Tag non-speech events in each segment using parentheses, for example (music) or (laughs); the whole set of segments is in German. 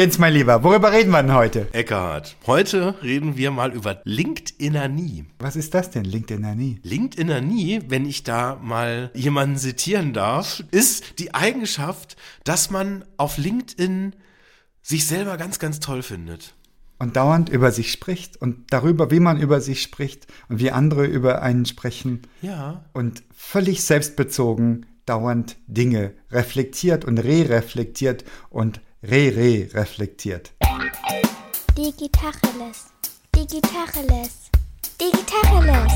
Jens, mein Lieber, worüber reden wir denn heute? Eckhard, heute reden wir mal über LinkedInanie. Was ist das denn, LinkedInanie? LinkedInanie, wenn ich da mal jemanden zitieren darf, ist die Eigenschaft, dass man auf LinkedIn sich selber ganz, ganz toll findet. Und dauernd über sich spricht und darüber, wie man über sich spricht und wie andere über einen sprechen. Ja. Und völlig selbstbezogen dauernd Dinge reflektiert und re-reflektiert und re-re-reflektiert. Digitacheles. Digitacheles. Digitacheles.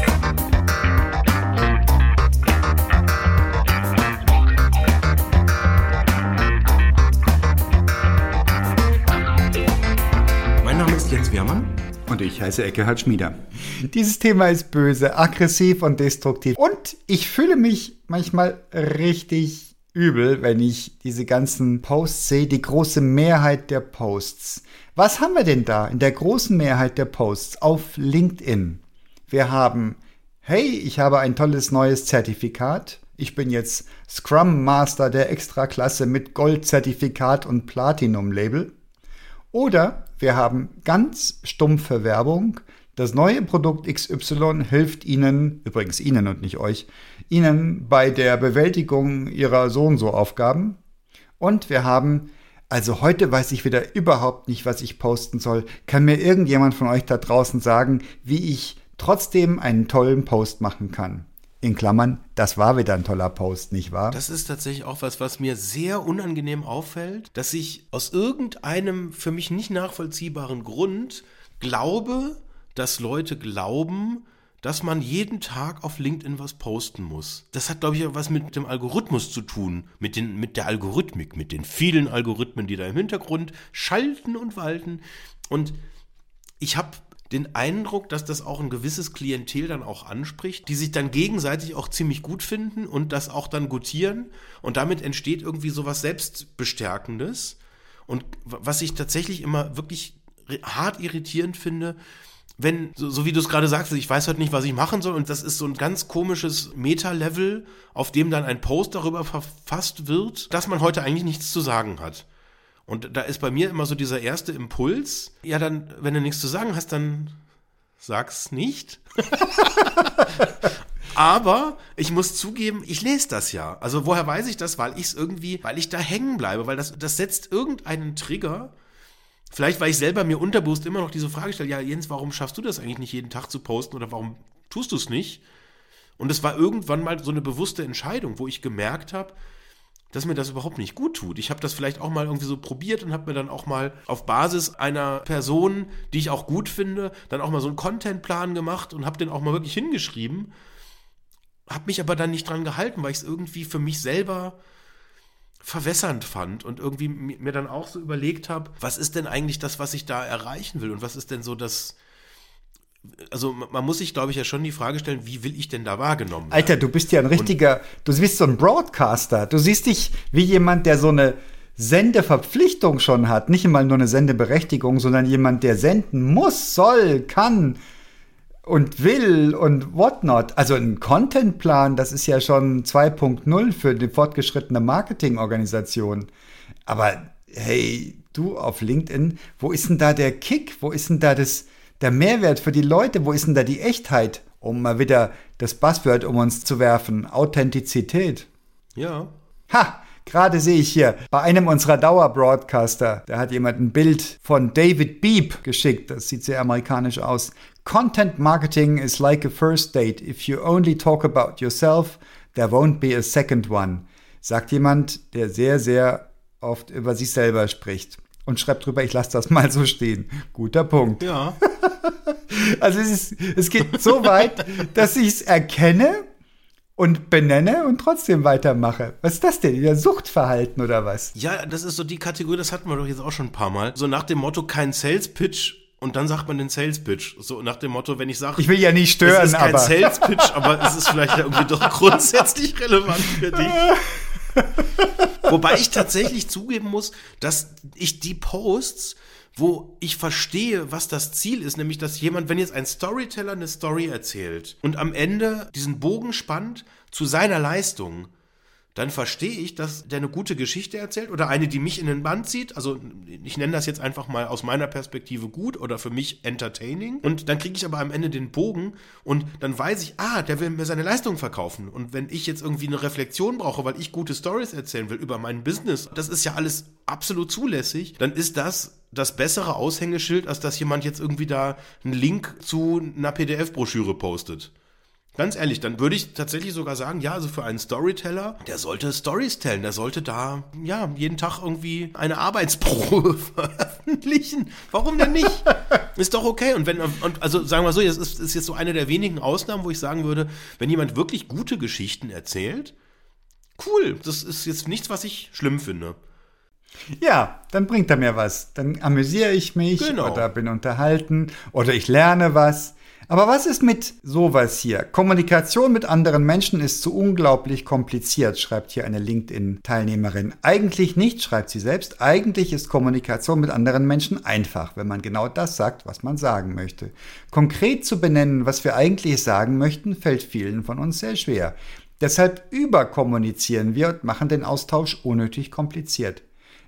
Mein Name ist Jens Wehrmann. Und ich heiße Eckehard Schmieder. Dieses Thema ist böse, aggressiv und destruktiv. Und ich fühle mich manchmal richtig übel, wenn ich diese ganzen Posts sehe, die große Mehrheit der Posts. Was haben wir denn da in der großen Mehrheit der Posts auf LinkedIn? Wir haben, hey, ich habe ein tolles neues Zertifikat. Ich bin jetzt Scrum Master der Extraklasse mit Goldzertifikat und Platinum-Label. Oder wir haben ganz stumpfe Werbung. Das neue Produkt XY hilft Ihnen, übrigens Ihnen und nicht euch, Ihnen bei der Bewältigung Ihrer so und so Aufgaben. Und wir haben, also heute weiß ich wieder überhaupt nicht, was ich posten soll. Kann mir irgendjemand von euch da draußen sagen, wie ich trotzdem einen tollen Post machen kann? In Klammern, das war wieder ein toller Post, nicht wahr? Das ist tatsächlich auch was, was mir sehr unangenehm auffällt, dass ich aus irgendeinem für mich nicht nachvollziehbaren Grund glaube, dass Leute glauben, dass man jeden Tag auf LinkedIn was posten muss. Das hat, glaube ich, was mit dem Algorithmus zu tun, mit, den, mit der Algorithmik, mit den vielen Algorithmen, die da im Hintergrund schalten und walten. Und ich habe den Eindruck, dass das auch ein gewisses Klientel dann auch anspricht, die sich dann gegenseitig auch ziemlich gut finden und das auch dann gutieren. Und damit entsteht irgendwie sowas Selbstbestärkendes. Und was ich tatsächlich immer wirklich hart irritierend finde, wenn, so, so wie du es gerade sagst, ich weiß heute nicht, was ich machen soll, und das ist so ein ganz komisches Meta-Level, auf dem dann ein Post darüber verfasst wird, dass man heute eigentlich nichts zu sagen hat. Und da ist bei mir immer so dieser erste Impuls, ja, dann, wenn du nichts zu sagen hast, dann sag's nicht. (laughs) Aber ich muss zugeben, ich lese das ja. Also woher weiß ich das? Weil ich es irgendwie, weil ich da hängen bleibe, weil das, das setzt irgendeinen Trigger. Vielleicht, weil ich selber mir unterbewusst immer noch diese Frage stelle, ja, Jens, warum schaffst du das eigentlich nicht jeden Tag zu posten oder warum tust du es nicht? Und es war irgendwann mal so eine bewusste Entscheidung, wo ich gemerkt habe, dass mir das überhaupt nicht gut tut. Ich habe das vielleicht auch mal irgendwie so probiert und habe mir dann auch mal auf Basis einer Person, die ich auch gut finde, dann auch mal so einen Contentplan gemacht und habe den auch mal wirklich hingeschrieben. Habe mich aber dann nicht dran gehalten, weil ich es irgendwie für mich selber verwässernd fand und irgendwie mir dann auch so überlegt habe, was ist denn eigentlich das, was ich da erreichen will und was ist denn so das, also man muss sich, glaube ich, ja schon die Frage stellen, wie will ich denn da wahrgenommen werden? Alter, du bist ja ein richtiger, und du bist so ein Broadcaster. Du siehst dich wie jemand, der so eine Sendeverpflichtung schon hat. Nicht immer nur eine Sendeberechtigung, sondern jemand, der senden muss, soll, kann und will und whatnot. Also ein Contentplan, das ist ja schon 2.0 für die fortgeschrittene Marketingorganisation. Aber hey, du auf LinkedIn, wo ist denn da der Kick? Wo ist denn da das der Mehrwert für die Leute, wo ist denn da die Echtheit? Um mal wieder das Buzzword um uns zu werfen. Authentizität. Ja. Ha! Gerade sehe ich hier bei einem unserer Dauerbroadcaster, da hat jemand ein Bild von David Beep geschickt. Das sieht sehr amerikanisch aus. Content marketing is like a first date. If you only talk about yourself, there won't be a second one. Sagt jemand, der sehr, sehr oft über sich selber spricht und schreibt drüber, ich lasse das mal so stehen. Guter Punkt. Ja. (laughs) also es, ist, es geht so weit, (laughs) dass ich es erkenne und benenne und trotzdem weitermache. Was ist das denn? Ja, Suchtverhalten oder was? Ja, das ist so die Kategorie, das hatten wir doch jetzt auch schon ein paar Mal. So nach dem Motto, kein Sales Pitch und dann sagt man den Sales Pitch. So nach dem Motto, wenn ich sage, ich will ja nicht stören, es ist kein aber Sales Pitch, aber es ist vielleicht irgendwie doch grundsätzlich relevant für dich. (laughs) Wobei ich tatsächlich zugeben muss, dass ich die Posts, wo ich verstehe, was das Ziel ist, nämlich dass jemand, wenn jetzt ein Storyteller eine Story erzählt und am Ende diesen Bogen spannt zu seiner Leistung, dann verstehe ich, dass der eine gute Geschichte erzählt oder eine, die mich in den Band zieht. Also ich nenne das jetzt einfach mal aus meiner Perspektive gut oder für mich entertaining. Und dann kriege ich aber am Ende den Bogen und dann weiß ich, ah, der will mir seine Leistung verkaufen. Und wenn ich jetzt irgendwie eine Reflexion brauche, weil ich gute Stories erzählen will über mein Business, das ist ja alles absolut zulässig, dann ist das das bessere Aushängeschild, als dass jemand jetzt irgendwie da einen Link zu einer PDF-Broschüre postet. Ganz ehrlich, dann würde ich tatsächlich sogar sagen, ja, also für einen Storyteller, der sollte Stories tellen, der sollte da, ja, jeden Tag irgendwie eine Arbeitsprobe (laughs) veröffentlichen. Warum denn nicht? (laughs) ist doch okay. Und wenn, und also sagen wir so, das ist, ist jetzt so eine der wenigen Ausnahmen, wo ich sagen würde, wenn jemand wirklich gute Geschichten erzählt, cool. Das ist jetzt nichts, was ich schlimm finde. Ja, dann bringt er mir was. Dann amüsiere ich mich genau. oder bin unterhalten oder ich lerne was. Aber was ist mit sowas hier? Kommunikation mit anderen Menschen ist so unglaublich kompliziert, schreibt hier eine LinkedIn-Teilnehmerin. Eigentlich nicht, schreibt sie selbst. Eigentlich ist Kommunikation mit anderen Menschen einfach, wenn man genau das sagt, was man sagen möchte. Konkret zu benennen, was wir eigentlich sagen möchten, fällt vielen von uns sehr schwer. Deshalb überkommunizieren wir und machen den Austausch unnötig kompliziert.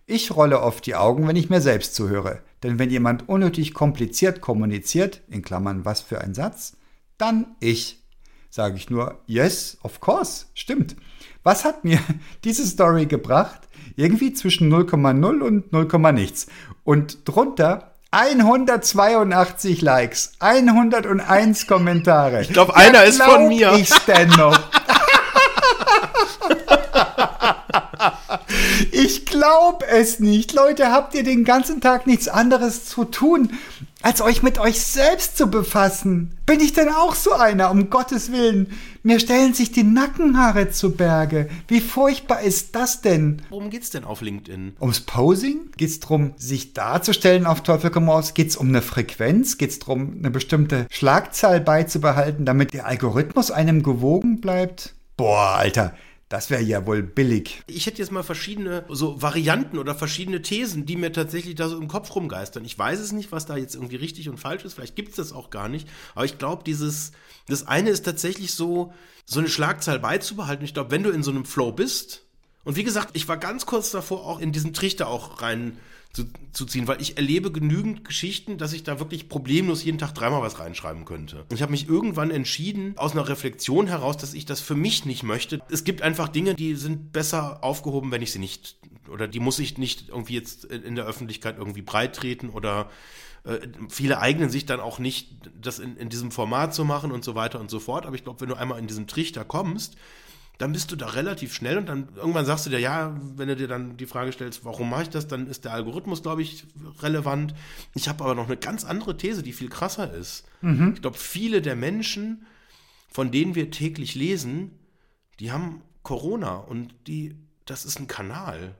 Ich rolle oft die Augen, wenn ich mir selbst zuhöre. Denn wenn jemand unnötig kompliziert kommuniziert, in Klammern was für ein Satz, dann ich. Sage ich nur, yes, of course, stimmt. Was hat mir (laughs) diese Story gebracht? Irgendwie zwischen 0,0 und 0, nichts. Und drunter 182 Likes, 101 Kommentare. Ich glaube, einer ist von mir. Ich denn noch. (laughs) Ich glaube es nicht. Leute, habt ihr den ganzen Tag nichts anderes zu tun, als euch mit euch selbst zu befassen? Bin ich denn auch so einer, um Gottes Willen? Mir stellen sich die Nackenhaare zu Berge. Wie furchtbar ist das denn? Worum geht's denn auf LinkedIn? Ums Posing? Geht's darum, sich darzustellen auf Teufel komm raus? Geht's um eine Frequenz? Geht's darum, eine bestimmte Schlagzahl beizubehalten, damit der Algorithmus einem gewogen bleibt? Boah, Alter, das wäre ja wohl billig. Ich hätte jetzt mal verschiedene so Varianten oder verschiedene Thesen, die mir tatsächlich da so im Kopf rumgeistern. Ich weiß es nicht, was da jetzt irgendwie richtig und falsch ist. Vielleicht gibt es das auch gar nicht. Aber ich glaube, dieses, das eine ist tatsächlich so, so eine Schlagzahl beizubehalten. Ich glaube, wenn du in so einem Flow bist, und wie gesagt, ich war ganz kurz davor, auch in diesen Trichter auch rein zu, zu ziehen, weil ich erlebe genügend Geschichten, dass ich da wirklich problemlos jeden Tag dreimal was reinschreiben könnte. Ich habe mich irgendwann entschieden, aus einer Reflexion heraus, dass ich das für mich nicht möchte. Es gibt einfach Dinge, die sind besser aufgehoben, wenn ich sie nicht, oder die muss ich nicht irgendwie jetzt in der Öffentlichkeit irgendwie breit treten oder äh, viele eignen sich dann auch nicht, das in, in diesem Format zu machen und so weiter und so fort. Aber ich glaube, wenn du einmal in diesen Trichter kommst, dann bist du da relativ schnell und dann irgendwann sagst du dir, ja, wenn du dir dann die Frage stellst, warum mache ich das, dann ist der Algorithmus, glaube ich, relevant. Ich habe aber noch eine ganz andere These, die viel krasser ist. Mhm. Ich glaube, viele der Menschen, von denen wir täglich lesen, die haben Corona und die, das ist ein Kanal.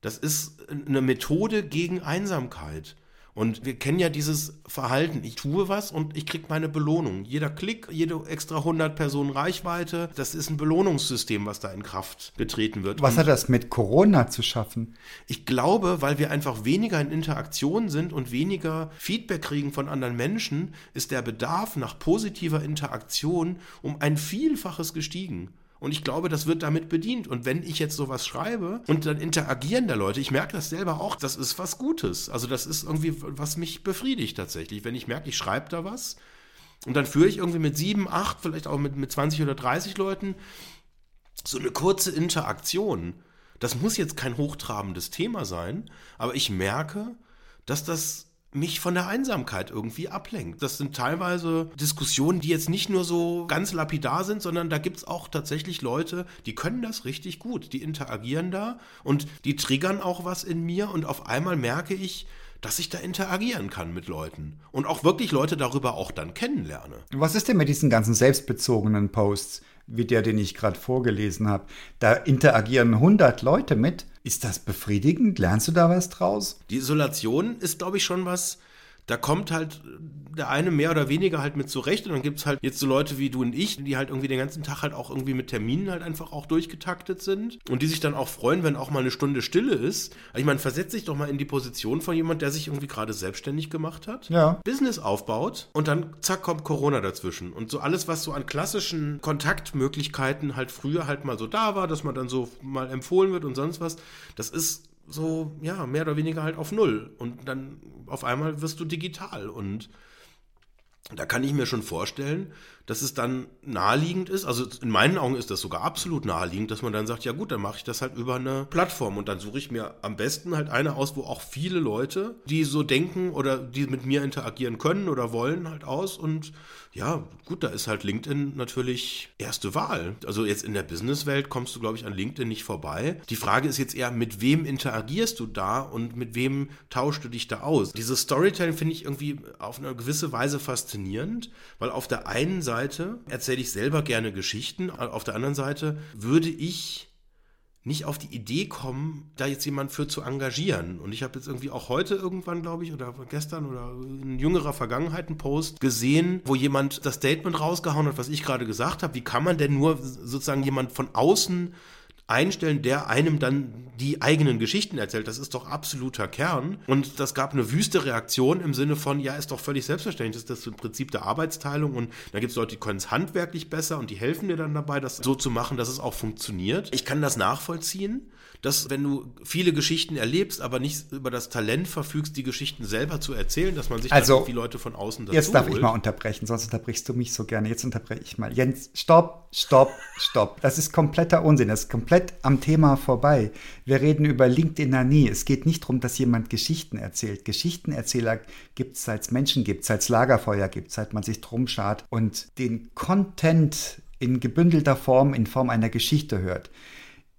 Das ist eine Methode gegen Einsamkeit. Und wir kennen ja dieses Verhalten. Ich tue was und ich kriege meine Belohnung. Jeder Klick, jede extra 100 Personen Reichweite, das ist ein Belohnungssystem, was da in Kraft getreten wird. Was und hat das mit Corona zu schaffen? Ich glaube, weil wir einfach weniger in Interaktion sind und weniger Feedback kriegen von anderen Menschen, ist der Bedarf nach positiver Interaktion um ein Vielfaches gestiegen. Und ich glaube, das wird damit bedient. Und wenn ich jetzt sowas schreibe und dann interagieren da Leute, ich merke das selber auch, das ist was Gutes. Also das ist irgendwie, was mich befriedigt tatsächlich. Wenn ich merke, ich schreibe da was und dann führe ich irgendwie mit sieben, acht, vielleicht auch mit, mit 20 oder 30 Leuten so eine kurze Interaktion. Das muss jetzt kein hochtrabendes Thema sein, aber ich merke, dass das mich von der Einsamkeit irgendwie ablenkt. Das sind teilweise Diskussionen, die jetzt nicht nur so ganz lapidar sind, sondern da gibt es auch tatsächlich Leute, die können das richtig gut. Die interagieren da und die triggern auch was in mir und auf einmal merke ich, dass ich da interagieren kann mit Leuten und auch wirklich Leute darüber auch dann kennenlerne. Was ist denn mit diesen ganzen selbstbezogenen Posts, wie der, den ich gerade vorgelesen habe? Da interagieren 100 Leute mit ist das befriedigend? Lernst du da was draus? Die Isolation ist, glaube ich, schon was, da kommt halt der eine mehr oder weniger halt mit zurecht und dann gibt es halt jetzt so Leute wie du und ich, die halt irgendwie den ganzen Tag halt auch irgendwie mit Terminen halt einfach auch durchgetaktet sind und die sich dann auch freuen, wenn auch mal eine Stunde Stille ist. Ich meine, versetz dich doch mal in die Position von jemand, der sich irgendwie gerade selbstständig gemacht hat, Ja. Business aufbaut und dann zack kommt Corona dazwischen und so alles, was so an klassischen Kontaktmöglichkeiten halt früher halt mal so da war, dass man dann so mal empfohlen wird und sonst was, das ist so, ja, mehr oder weniger halt auf Null. Und dann auf einmal wirst du digital. Und da kann ich mir schon vorstellen, dass es dann naheliegend ist, also in meinen Augen ist das sogar absolut naheliegend, dass man dann sagt, ja gut, dann mache ich das halt über eine Plattform und dann suche ich mir am besten halt eine aus, wo auch viele Leute, die so denken oder die mit mir interagieren können oder wollen, halt aus und ja, gut, da ist halt LinkedIn natürlich erste Wahl. Also jetzt in der Businesswelt kommst du, glaube ich, an LinkedIn nicht vorbei. Die Frage ist jetzt eher, mit wem interagierst du da und mit wem tauschst du dich da aus? Dieses Storytelling finde ich irgendwie auf eine gewisse Weise faszinierend, weil auf der einen Seite erzähle ich selber gerne Geschichten, auf der anderen Seite würde ich nicht auf die Idee kommen, da jetzt jemand für zu engagieren. Und ich habe jetzt irgendwie auch heute irgendwann, glaube ich, oder gestern oder in jüngerer Vergangenheit einen Post gesehen, wo jemand das Statement rausgehauen hat, was ich gerade gesagt habe. Wie kann man denn nur sozusagen jemand von außen einstellen, der einem dann die eigenen Geschichten erzählt. Das ist doch absoluter Kern. Und das gab eine wüste Reaktion im Sinne von, ja, ist doch völlig selbstverständlich, das ist das Prinzip der Arbeitsteilung und da gibt es Leute, die können es handwerklich besser und die helfen dir dann dabei, das so zu machen, dass es auch funktioniert. Ich kann das nachvollziehen dass wenn du viele Geschichten erlebst, aber nicht über das Talent verfügst, die Geschichten selber zu erzählen, dass man sich Also, irgendwie Leute von außen dazu Jetzt darf ich holt. mal unterbrechen, sonst unterbrichst du mich so gerne. Jetzt unterbreche ich mal. Jens, stopp, stopp, stopp. Das ist kompletter Unsinn. Das ist komplett am Thema vorbei. Wir reden über LinkedIn-Nanie. Es geht nicht darum, dass jemand Geschichten erzählt. Geschichtenerzähler gibt es, seit es Menschen gibt, seit es Lagerfeuer gibt, seit man sich drum schart und den Content in gebündelter Form, in Form einer Geschichte hört.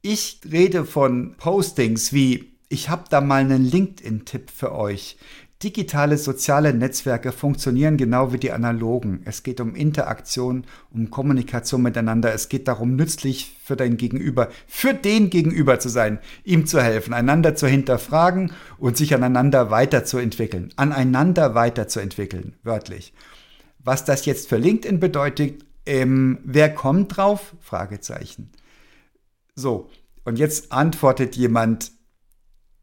Ich rede von Postings wie, ich habe da mal einen LinkedIn-Tipp für euch. Digitale soziale Netzwerke funktionieren genau wie die analogen. Es geht um Interaktion, um Kommunikation miteinander. Es geht darum, nützlich für dein Gegenüber, für den Gegenüber zu sein, ihm zu helfen, einander zu hinterfragen und sich aneinander weiterzuentwickeln. Aneinander weiterzuentwickeln, wörtlich. Was das jetzt für LinkedIn bedeutet, ähm, wer kommt drauf? Fragezeichen. So, und jetzt antwortet jemand,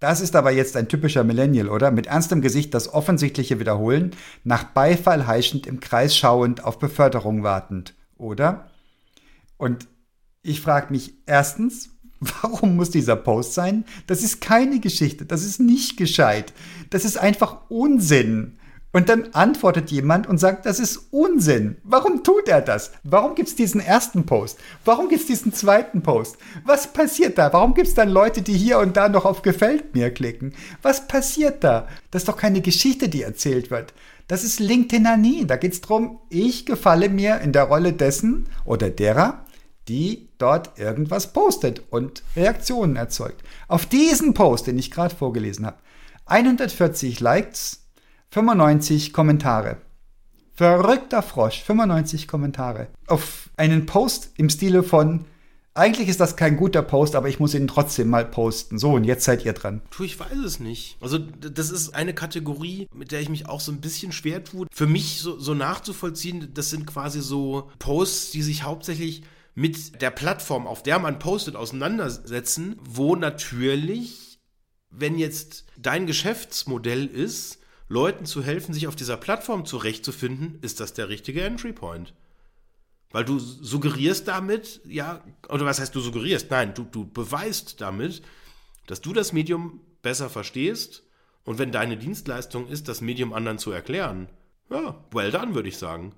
das ist aber jetzt ein typischer Millennial, oder? Mit ernstem Gesicht das Offensichtliche wiederholen, nach Beifall heischend im Kreis schauend, auf Beförderung wartend, oder? Und ich frage mich erstens, (laughs) warum muss dieser Post sein? Das ist keine Geschichte, das ist nicht gescheit, das ist einfach Unsinn. Und dann antwortet jemand und sagt, das ist Unsinn. Warum tut er das? Warum gibt es diesen ersten Post? Warum gibt es diesen zweiten Post? Was passiert da? Warum gibt es dann Leute, die hier und da noch auf Gefällt mir klicken? Was passiert da? Das ist doch keine Geschichte, die erzählt wird. Das ist LinkedIn-Anie. Da geht es darum, ich gefalle mir in der Rolle dessen oder derer, die dort irgendwas postet und Reaktionen erzeugt. Auf diesen Post, den ich gerade vorgelesen habe, 140 Likes, 95 Kommentare. Verrückter Frosch, 95 Kommentare. Auf einen Post im Stile von, eigentlich ist das kein guter Post, aber ich muss ihn trotzdem mal posten. So, und jetzt seid ihr dran. Tu, ich weiß es nicht. Also, das ist eine Kategorie, mit der ich mich auch so ein bisschen schwer tue. Für mich so, so nachzuvollziehen, das sind quasi so Posts, die sich hauptsächlich mit der Plattform, auf der man postet, auseinandersetzen, wo natürlich, wenn jetzt dein Geschäftsmodell ist, Leuten zu helfen, sich auf dieser Plattform zurechtzufinden, ist das der richtige Entry Point. Weil du suggerierst damit, ja, oder was heißt du suggerierst? Nein, du, du beweist damit, dass du das Medium besser verstehst und wenn deine Dienstleistung ist, das Medium anderen zu erklären, ja, well done, würde ich sagen.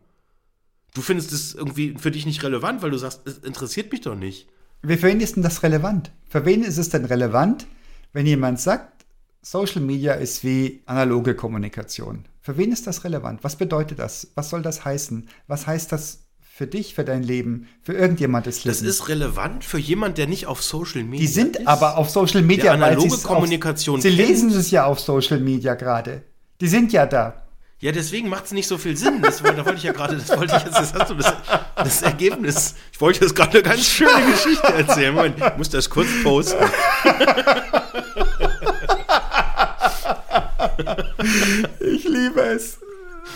Du findest es irgendwie für dich nicht relevant, weil du sagst, es interessiert mich doch nicht. Für wen ist denn das relevant? Für wen ist es denn relevant, wenn jemand sagt, Social Media ist wie analoge Kommunikation? Für wen ist das relevant? Was bedeutet das? Was soll das heißen? Was heißt das für dich, für dein Leben, für irgendjemandes Leben? Das ist relevant für jemand, der nicht auf Social Media die sind ist. aber auf Social Media, Der analoge Kommunikation Auf, sie kennt. lesen es ja auf Social Media gerade. Die sind ja da. Ja, deswegen macht es nicht so viel Sinn. Das, war- da wollte ich ja gerade, das wollte ich jetzt, das hast du das, das Ergebnis. Ich wollte jetzt gerade eine ganz schöne Geschichte erzählen. Moment, ich muss das kurz posten. (laughs) (laughs) Ich liebe es.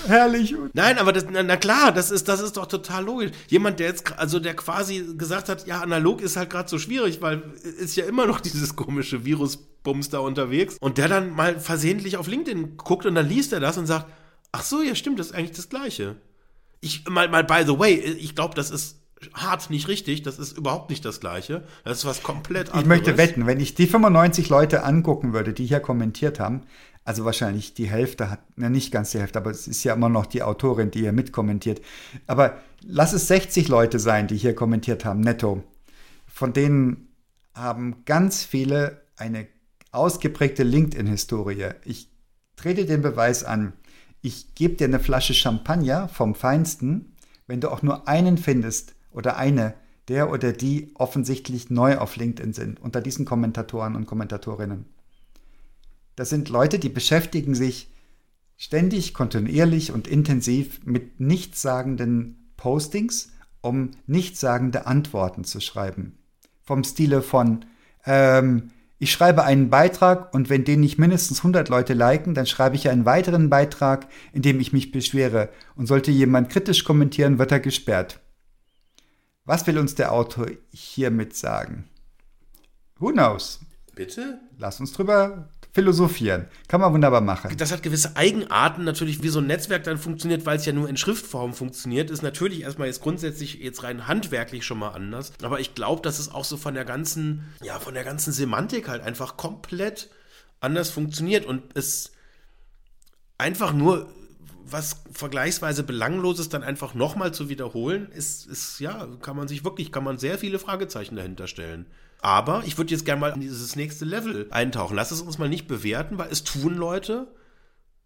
Herrlich. Nein, aber das, na, klar, das ist, das ist doch total logisch. Jemand, der jetzt, also der quasi gesagt hat, ja, analog ist halt gerade so schwierig, weil ist ja immer noch (laughs) dieses komische Virusbums da unterwegs. Und der dann mal versehentlich auf LinkedIn guckt und dann liest er das und sagt, ach so, ja stimmt, das ist eigentlich das Gleiche. Ich, mal, mal by the way, ich glaube, das ist hart nicht richtig, das ist überhaupt nicht das Gleiche. Das ist was komplett anderes. Ich möchte wetten, wenn ich die 95 Leute angucken würde, die hier kommentiert haben, also wahrscheinlich die Hälfte hat, na nicht ganz die Hälfte, aber es ist ja immer noch die Autorin, die hier mitkommentiert. Aber lass es 60 Leute sein, die hier kommentiert haben, netto. Von denen haben ganz viele eine ausgeprägte LinkedIn-Historie. Ich trete den Beweis an. Ich gebe dir eine Flasche Champagner vom Feinsten, wenn du auch nur einen findest, oder eine, der oder die offensichtlich neu auf LinkedIn sind, unter diesen Kommentatoren und Kommentatorinnen. Das sind Leute, die beschäftigen sich ständig, kontinuierlich und intensiv mit nichtssagenden Postings, um nichtssagende Antworten zu schreiben. Vom Stile von, ähm, ich schreibe einen Beitrag und wenn den nicht mindestens 100 Leute liken, dann schreibe ich einen weiteren Beitrag, in dem ich mich beschwere. Und sollte jemand kritisch kommentieren, wird er gesperrt. Was will uns der Autor hiermit sagen? Who knows? Bitte? Lass uns drüber philosophieren. Kann man wunderbar machen. Das hat gewisse Eigenarten, natürlich, wie so ein Netzwerk dann funktioniert, weil es ja nur in Schriftform funktioniert, ist natürlich erstmal jetzt grundsätzlich jetzt rein handwerklich schon mal anders. Aber ich glaube, dass es auch so von der ganzen, ja, von der ganzen Semantik halt einfach komplett anders funktioniert und es einfach nur was vergleichsweise belangloses dann einfach nochmal zu wiederholen, ist, ist, ja, kann man sich wirklich, kann man sehr viele Fragezeichen dahinter stellen. Aber ich würde jetzt gerne mal in dieses nächste Level eintauchen. Lass es uns mal nicht bewerten, weil es tun Leute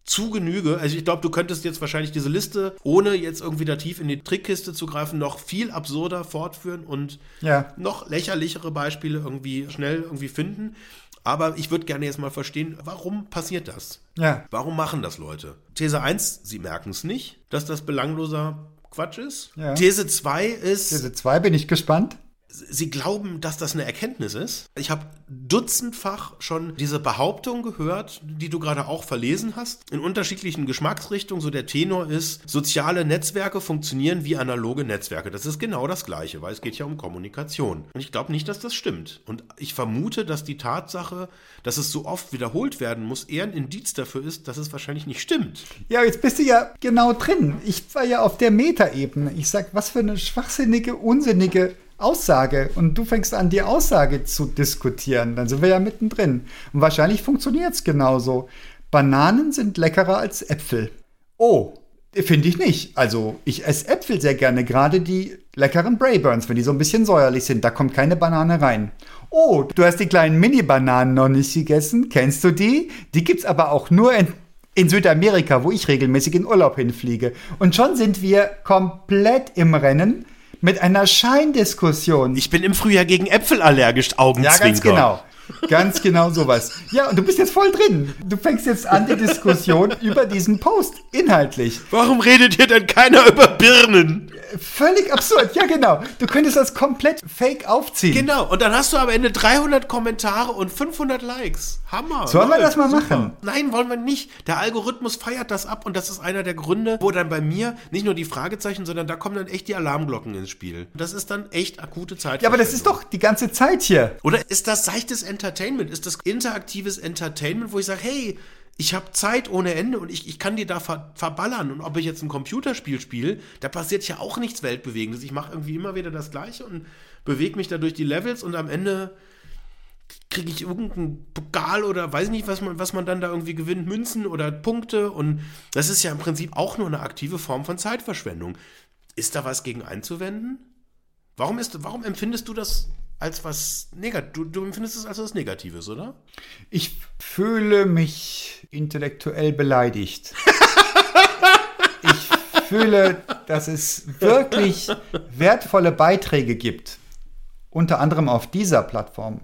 zu Genüge. Also ich glaube, du könntest jetzt wahrscheinlich diese Liste, ohne jetzt irgendwie da tief in die Trickkiste zu greifen, noch viel absurder fortführen und ja. noch lächerlichere Beispiele irgendwie schnell irgendwie finden. Aber ich würde gerne jetzt mal verstehen, warum passiert das? Ja. Warum machen das Leute? These 1, sie merken es nicht, dass das belangloser Quatsch ist. Ja. These 2 ist. These 2 bin ich gespannt. Sie glauben, dass das eine Erkenntnis ist. Ich habe dutzendfach schon diese Behauptung gehört, die du gerade auch verlesen hast, in unterschiedlichen Geschmacksrichtungen. So der Tenor ist, soziale Netzwerke funktionieren wie analoge Netzwerke. Das ist genau das Gleiche, weil es geht ja um Kommunikation. Und ich glaube nicht, dass das stimmt. Und ich vermute, dass die Tatsache, dass es so oft wiederholt werden muss, eher ein Indiz dafür ist, dass es wahrscheinlich nicht stimmt. Ja, jetzt bist du ja genau drin. Ich war ja auf der Metaebene. Ich sag, was für eine schwachsinnige, unsinnige Aussage und du fängst an, die Aussage zu diskutieren, dann sind wir ja mittendrin. Und wahrscheinlich funktioniert es genauso. Bananen sind leckerer als Äpfel. Oh, finde ich nicht. Also ich esse Äpfel sehr gerne, gerade die leckeren Brayburns, wenn die so ein bisschen säuerlich sind. Da kommt keine Banane rein. Oh, du hast die kleinen Mini-Bananen noch nicht gegessen. Kennst du die? Die gibt es aber auch nur in in Südamerika, wo ich regelmäßig in Urlaub hinfliege. Und schon sind wir komplett im Rennen mit einer Scheindiskussion. Ich bin im Frühjahr gegen Äpfel allergisch, Augenzwinker. Ja, ganz genau. Ganz genau sowas. Ja, und du bist jetzt voll drin. Du fängst jetzt an die Diskussion (laughs) über diesen Post inhaltlich. Warum redet hier denn keiner über Birnen? Völlig absurd. Ja, genau. Du könntest das komplett fake aufziehen. Genau. Und dann hast du am Ende 300 Kommentare und 500 Likes. Hammer. Sollen wir das mal super. machen? Nein, wollen wir nicht. Der Algorithmus feiert das ab und das ist einer der Gründe, wo dann bei mir nicht nur die Fragezeichen, sondern da kommen dann echt die Alarmglocken ins Spiel. Das ist dann echt akute Zeit. Ja, aber das ist doch die ganze Zeit hier. Oder ist das seichtes Entertainment? Ist das interaktives Entertainment, wo ich sage, hey, ich habe Zeit ohne Ende und ich, ich kann die da ver, verballern. Und ob ich jetzt ein Computerspiel spiele, da passiert ja auch nichts Weltbewegendes. Ich mache irgendwie immer wieder das Gleiche und bewege mich da durch die Levels und am Ende kriege ich irgendeinen Pokal oder weiß nicht, was man, was man dann da irgendwie gewinnt, Münzen oder Punkte. Und das ist ja im Prinzip auch nur eine aktive Form von Zeitverschwendung. Ist da was gegen einzuwenden? Warum, ist, warum empfindest du das als was Negatives. Du, du empfindest es als was Negatives, oder? Ich fühle mich intellektuell beleidigt. (laughs) ich fühle, dass es wirklich wertvolle Beiträge gibt. Unter anderem auf dieser Plattform.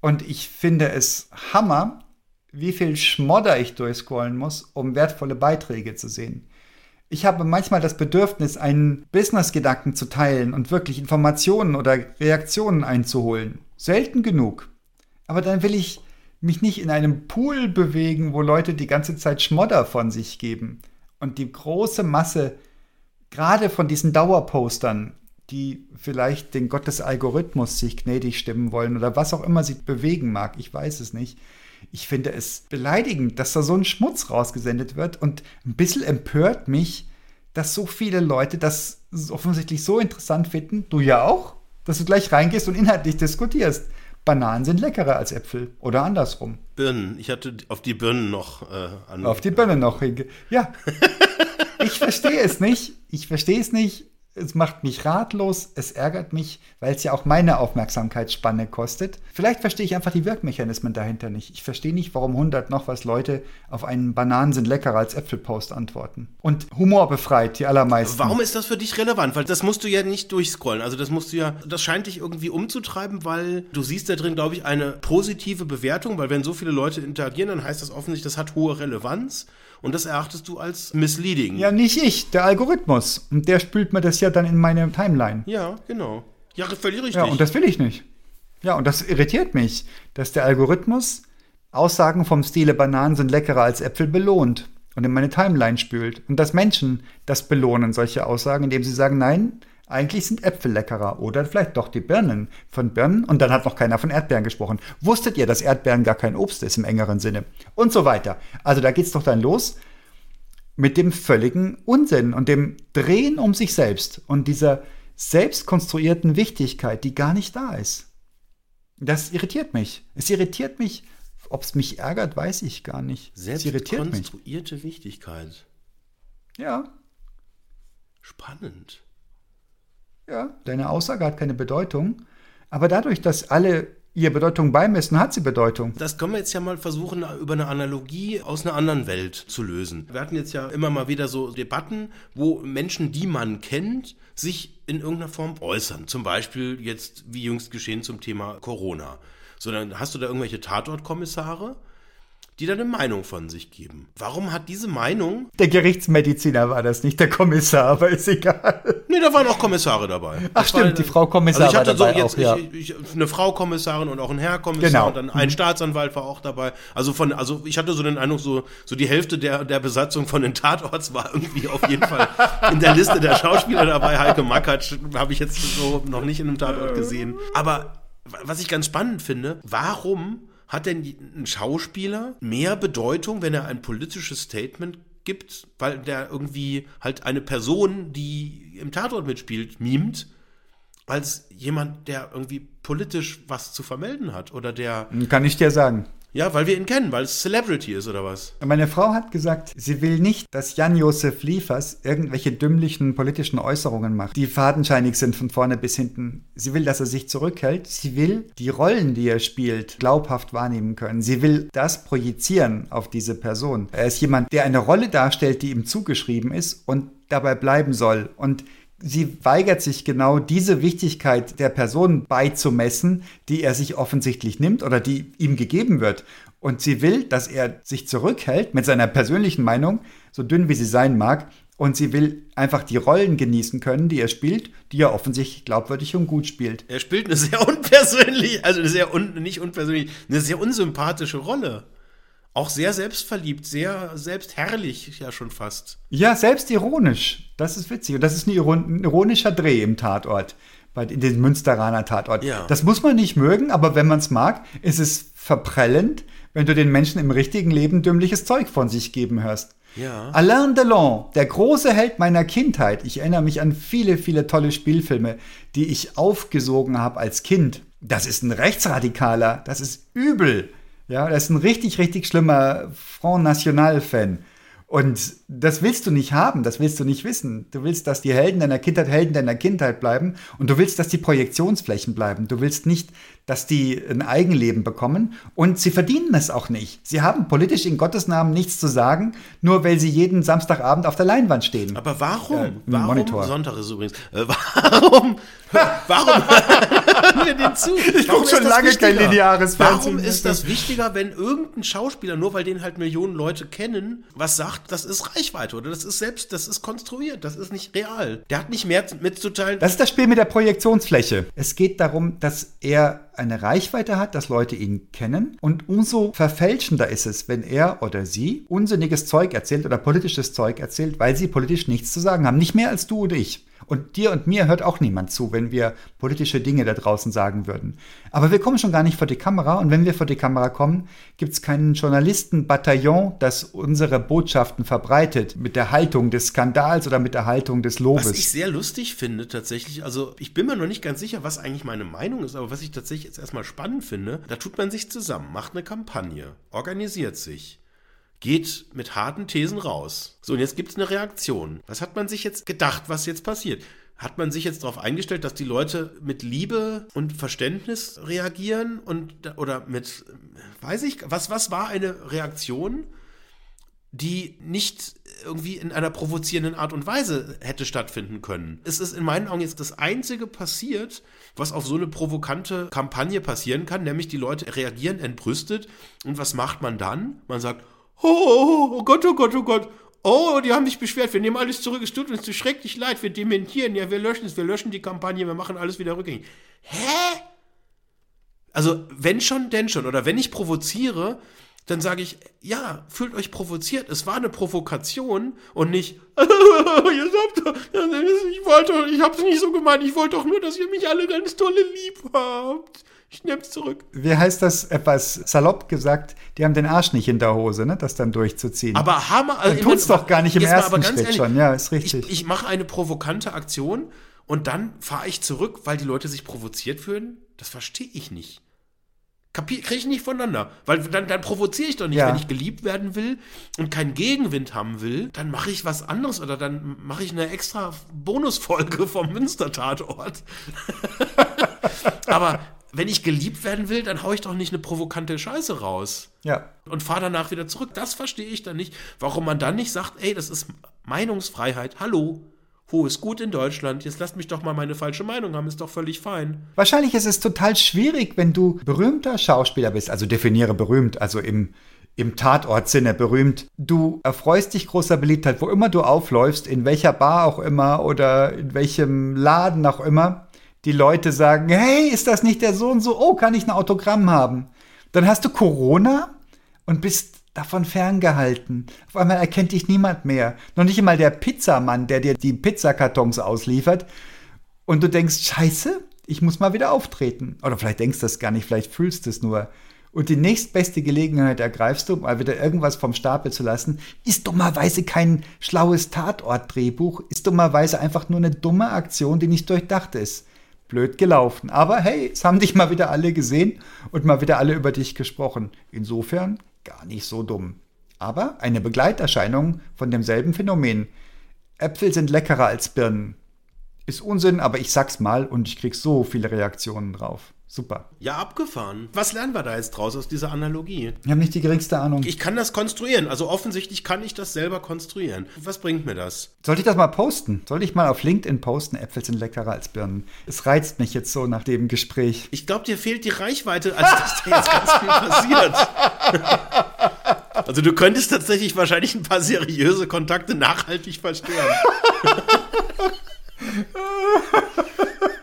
Und ich finde es Hammer, wie viel Schmodder ich durchscrollen muss, um wertvolle Beiträge zu sehen. Ich habe manchmal das Bedürfnis, einen Business-Gedanken zu teilen und wirklich Informationen oder Reaktionen einzuholen. Selten genug. Aber dann will ich mich nicht in einem Pool bewegen, wo Leute die ganze Zeit Schmodder von sich geben. Und die große Masse, gerade von diesen Dauerpostern, die vielleicht den Gott des Algorithmus sich gnädig stimmen wollen oder was auch immer sie bewegen mag, ich weiß es nicht. Ich finde es beleidigend, dass da so ein Schmutz rausgesendet wird und ein bisschen empört mich, dass so viele Leute das offensichtlich so interessant finden, du ja auch, dass du gleich reingehst und inhaltlich diskutierst. Bananen sind leckerer als Äpfel oder andersrum. Birnen. Ich hatte auf die Birnen noch äh, an. Auf die Birnen noch hinge. Ja. (laughs) ich verstehe es nicht. Ich verstehe es nicht es macht mich ratlos, es ärgert mich, weil es ja auch meine Aufmerksamkeitsspanne kostet. Vielleicht verstehe ich einfach die Wirkmechanismen dahinter nicht. Ich verstehe nicht, warum 100 noch was Leute auf einen Bananen sind leckerer als Äpfelpost antworten. Und Humor befreit, die allermeisten. Warum ist das für dich relevant? Weil das musst du ja nicht durchscrollen. Also das musst du ja, das scheint dich irgendwie umzutreiben, weil du siehst da drin, glaube ich, eine positive Bewertung, weil wenn so viele Leute interagieren, dann heißt das offensichtlich, das hat hohe Relevanz. Und das erachtest du als misleading. Ja, nicht ich, der Algorithmus. Und der spült mir das ja dann in meine Timeline. Ja, genau. Ja, völlig richtig. Ja, und das will ich nicht. Ja, und das irritiert mich, dass der Algorithmus Aussagen vom Stile Bananen sind leckerer als Äpfel belohnt und in meine Timeline spült. Und dass Menschen das belohnen, solche Aussagen, indem sie sagen, nein, eigentlich sind Äpfel leckerer oder vielleicht doch die Birnen von Birnen und dann hat noch keiner von Erdbeeren gesprochen. Wusstet ihr, dass Erdbeeren gar kein Obst ist im engeren Sinne? Und so weiter. Also da geht's doch dann los mit dem völligen Unsinn und dem Drehen um sich selbst und dieser selbstkonstruierten Wichtigkeit, die gar nicht da ist. Das irritiert mich. Es irritiert mich. Ob es mich ärgert, weiß ich gar nicht. Selbstkonstruierte Wichtigkeit. Ja. Spannend. Ja, deine Aussage hat keine Bedeutung. Aber dadurch, dass alle ihr Bedeutung beimessen, hat sie Bedeutung. Das können wir jetzt ja mal versuchen, über eine Analogie aus einer anderen Welt zu lösen. Wir hatten jetzt ja immer mal wieder so Debatten, wo Menschen, die man kennt, sich in irgendeiner Form äußern. Zum Beispiel jetzt, wie jüngst geschehen zum Thema Corona. So, dann hast du da irgendwelche Tatortkommissare, die dann eine Meinung von sich geben. Warum hat diese Meinung. Der Gerichtsmediziner war das, nicht der Kommissar, aber ist egal. Nee, da waren auch Kommissare dabei. Ach das stimmt, war, die Frau Kommissar also ich hatte war dabei so jetzt, auch, ja. ich, ich, eine Frau Kommissarin und auch ein Herr Kommissar genau. und dann ein mhm. Staatsanwalt war auch dabei. Also von, also ich hatte so den Eindruck, so, so die Hälfte der, der Besatzung von den Tatorts war irgendwie auf jeden Fall in der Liste der Schauspieler dabei. Heike Makatsch habe ich jetzt so noch nicht in einem Tatort gesehen. Aber was ich ganz spannend finde, warum hat denn ein Schauspieler mehr Bedeutung, wenn er ein politisches Statement gibt, weil der irgendwie halt eine Person, die im Tatort mitspielt, mimt, als jemand, der irgendwie politisch was zu vermelden hat oder der. Kann ich dir sagen. Ja, weil wir ihn kennen, weil es Celebrity ist oder was? Meine Frau hat gesagt, sie will nicht, dass Jan-Josef Liefers irgendwelche dümmlichen politischen Äußerungen macht, die fadenscheinig sind von vorne bis hinten. Sie will, dass er sich zurückhält. Sie will die Rollen, die er spielt, glaubhaft wahrnehmen können. Sie will das projizieren auf diese Person. Er ist jemand, der eine Rolle darstellt, die ihm zugeschrieben ist und dabei bleiben soll. Und sie weigert sich genau diese Wichtigkeit der Person beizumessen, die er sich offensichtlich nimmt oder die ihm gegeben wird. Und sie will, dass er sich zurückhält mit seiner persönlichen Meinung, so dünn wie sie sein mag, und sie will einfach die Rollen genießen können, die er spielt, die er offensichtlich glaubwürdig und gut spielt. Er spielt eine sehr unpersönlich, also eine sehr un, nicht unpersönlich, eine sehr unsympathische Rolle auch sehr selbstverliebt, sehr selbstherrlich ja schon fast. Ja, selbstironisch. Das ist witzig. Und das ist ein ironischer Dreh im Tatort, bei, in dem Münsteraner Tatort. Ja. Das muss man nicht mögen, aber wenn man es mag, ist es verprellend, wenn du den Menschen im richtigen Leben dümmliches Zeug von sich geben hörst. Ja. Alain Delon, der große Held meiner Kindheit. Ich erinnere mich an viele, viele tolle Spielfilme, die ich aufgesogen habe als Kind. Das ist ein Rechtsradikaler. Das ist übel. Ja, das ist ein richtig, richtig schlimmer Front National-Fan. Und das willst du nicht haben, das willst du nicht wissen. Du willst, dass die Helden deiner Kindheit Helden deiner Kindheit bleiben und du willst, dass die Projektionsflächen bleiben. Du willst nicht, dass die ein Eigenleben bekommen und sie verdienen es auch nicht. Sie haben politisch in Gottes Namen nichts zu sagen, nur weil sie jeden Samstagabend auf der Leinwand stehen. Aber warum? Äh, warum? Monitor. Sonntag ist übrigens. Äh, (laughs) warum? (laughs) warum? Mir den zu. Ich Warum guck schon lange kein wichtiger? lineares Warum Fernsehen. ist das wichtiger, wenn irgendein Schauspieler, nur weil den halt Millionen Leute kennen, was sagt, das ist Reichweite oder das ist selbst, das ist konstruiert, das ist nicht real. Der hat nicht mehr mitzuteilen. Das ist das Spiel mit der Projektionsfläche. Es geht darum, dass er eine Reichweite hat, dass Leute ihn kennen. Und umso verfälschender ist es, wenn er oder sie unsinniges Zeug erzählt oder politisches Zeug erzählt, weil sie politisch nichts zu sagen haben. Nicht mehr als du und ich. Und dir und mir hört auch niemand zu, wenn wir politische Dinge da draußen sagen würden. Aber wir kommen schon gar nicht vor die Kamera. Und wenn wir vor die Kamera kommen, gibt es keinen Journalistenbataillon, das unsere Botschaften verbreitet mit der Haltung des Skandals oder mit der Haltung des Lobes. Was ich sehr lustig finde tatsächlich, also ich bin mir noch nicht ganz sicher, was eigentlich meine Meinung ist, aber was ich tatsächlich jetzt erstmal spannend finde, da tut man sich zusammen, macht eine Kampagne, organisiert sich, geht mit harten Thesen raus. So, und jetzt gibt es eine Reaktion. Was hat man sich jetzt gedacht, was jetzt passiert? Hat man sich jetzt darauf eingestellt, dass die Leute mit Liebe und Verständnis reagieren und oder mit, weiß ich, was, was war eine Reaktion? die nicht irgendwie in einer provozierenden Art und Weise hätte stattfinden können. Es ist in meinen Augen jetzt das Einzige passiert, was auf so eine provokante Kampagne passieren kann, nämlich die Leute reagieren entbrüstet und was macht man dann? Man sagt, oh, oh, oh Gott, oh Gott, oh Gott, oh, die haben sich beschwert, wir nehmen alles zurück, es tut uns so schrecklich leid, wir dementieren, ja, wir löschen es, wir löschen die Kampagne, wir machen alles wieder rückgängig. Hä? Also, wenn schon, denn schon. Oder wenn ich provoziere, dann sage ich, ja, fühlt euch provoziert. Es war eine Provokation und nicht, (laughs) ihr doch, ich wollte, ich hab's nicht so gemeint, ich wollte doch nur, dass ihr mich alle ganz tolle lieb habt. Ich nehm's zurück. Wie heißt das etwas salopp gesagt? Die haben den Arsch nicht in der Hose, ne? Das dann durchzuziehen. Aber Hammer. Dann tut's doch gar nicht im ersten Schritt ehrlich, schon. Ja, ist richtig. Ich, ich mache eine provokante Aktion und dann fahre ich zurück, weil die Leute sich provoziert fühlen. Das verstehe ich nicht. Kapier, kriege ich nicht voneinander. Weil dann, dann provoziere ich doch nicht. Ja. Wenn ich geliebt werden will und keinen Gegenwind haben will, dann mache ich was anderes oder dann mache ich eine extra Bonusfolge vom Münster-Tatort. (laughs) Aber wenn ich geliebt werden will, dann haue ich doch nicht eine provokante Scheiße raus ja. und fahre danach wieder zurück. Das verstehe ich dann nicht, warum man dann nicht sagt, ey, das ist Meinungsfreiheit. Hallo, wo ist gut in Deutschland? Jetzt lasst mich doch mal meine falsche Meinung haben, ist doch völlig fein. Wahrscheinlich ist es total schwierig, wenn du berühmter Schauspieler bist. Also definiere berühmt, also im, im Tatortsinne berühmt. Du erfreust dich großer Beliebtheit, wo immer du aufläufst, in welcher Bar auch immer oder in welchem Laden auch immer. Die Leute sagen, hey, ist das nicht der so und so? Oh, kann ich ein Autogramm haben? Dann hast du Corona und bist davon ferngehalten. Auf einmal erkennt dich niemand mehr. Noch nicht einmal der Pizzamann, der dir die Pizzakartons ausliefert. Und du denkst, scheiße, ich muss mal wieder auftreten. Oder vielleicht denkst du das gar nicht, vielleicht fühlst du es nur. Und die nächstbeste Gelegenheit ergreifst du, mal wieder irgendwas vom Stapel zu lassen, ist dummerweise kein schlaues Tatort-Drehbuch, ist dummerweise einfach nur eine dumme Aktion, die nicht durchdacht ist. Blöd gelaufen. Aber hey, es haben dich mal wieder alle gesehen und mal wieder alle über dich gesprochen. Insofern gar nicht so dumm. Aber eine Begleiterscheinung von demselben Phänomen. Äpfel sind leckerer als Birnen. Ist Unsinn, aber ich sag's mal und ich krieg so viele Reaktionen drauf. Super. Ja, abgefahren. Was lernen wir da jetzt draus aus dieser Analogie? Ich habe nicht die geringste Ahnung. Ich kann das konstruieren. Also offensichtlich kann ich das selber konstruieren. Was bringt mir das? Sollte ich das mal posten? Sollte ich mal auf LinkedIn posten, Äpfel sind leckerer als Birnen? Es reizt mich jetzt so nach dem Gespräch. Ich glaube, dir fehlt die Reichweite, als dass da jetzt ganz viel (laughs) passiert. Also du könntest tatsächlich wahrscheinlich ein paar seriöse Kontakte nachhaltig verstören. (laughs)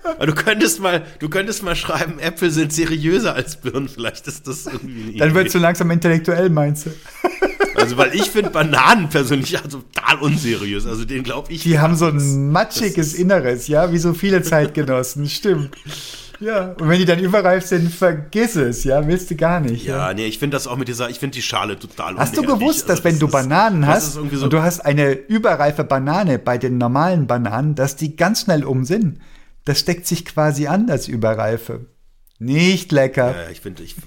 Aber Du könntest mal, du könntest mal schreiben, Äpfel sind seriöser als Birnen. Vielleicht ist das irgendwie. Dann wird so langsam intellektuell, meinst du? Also, weil ich finde Bananen persönlich also total unseriös. Also, den glaube ich. Die haben so ein matschiges Inneres, ja, wie so viele Zeitgenossen, stimmt. Ja, und wenn die dann überreif sind, vergiss es, ja, willst du gar nicht. Ja, nee, ich finde das auch mit dieser, ich finde die Schale total Hast du gewusst, Also, dass wenn du ist- Bananen das hast ist irgendwie so, und du hast eine überreife Banane bei den normalen Bananen, dass die ganz schnell um sind? Das steckt sich quasi an, das Überreife. Nicht lecker. Ja, ich finde, ich. (laughs)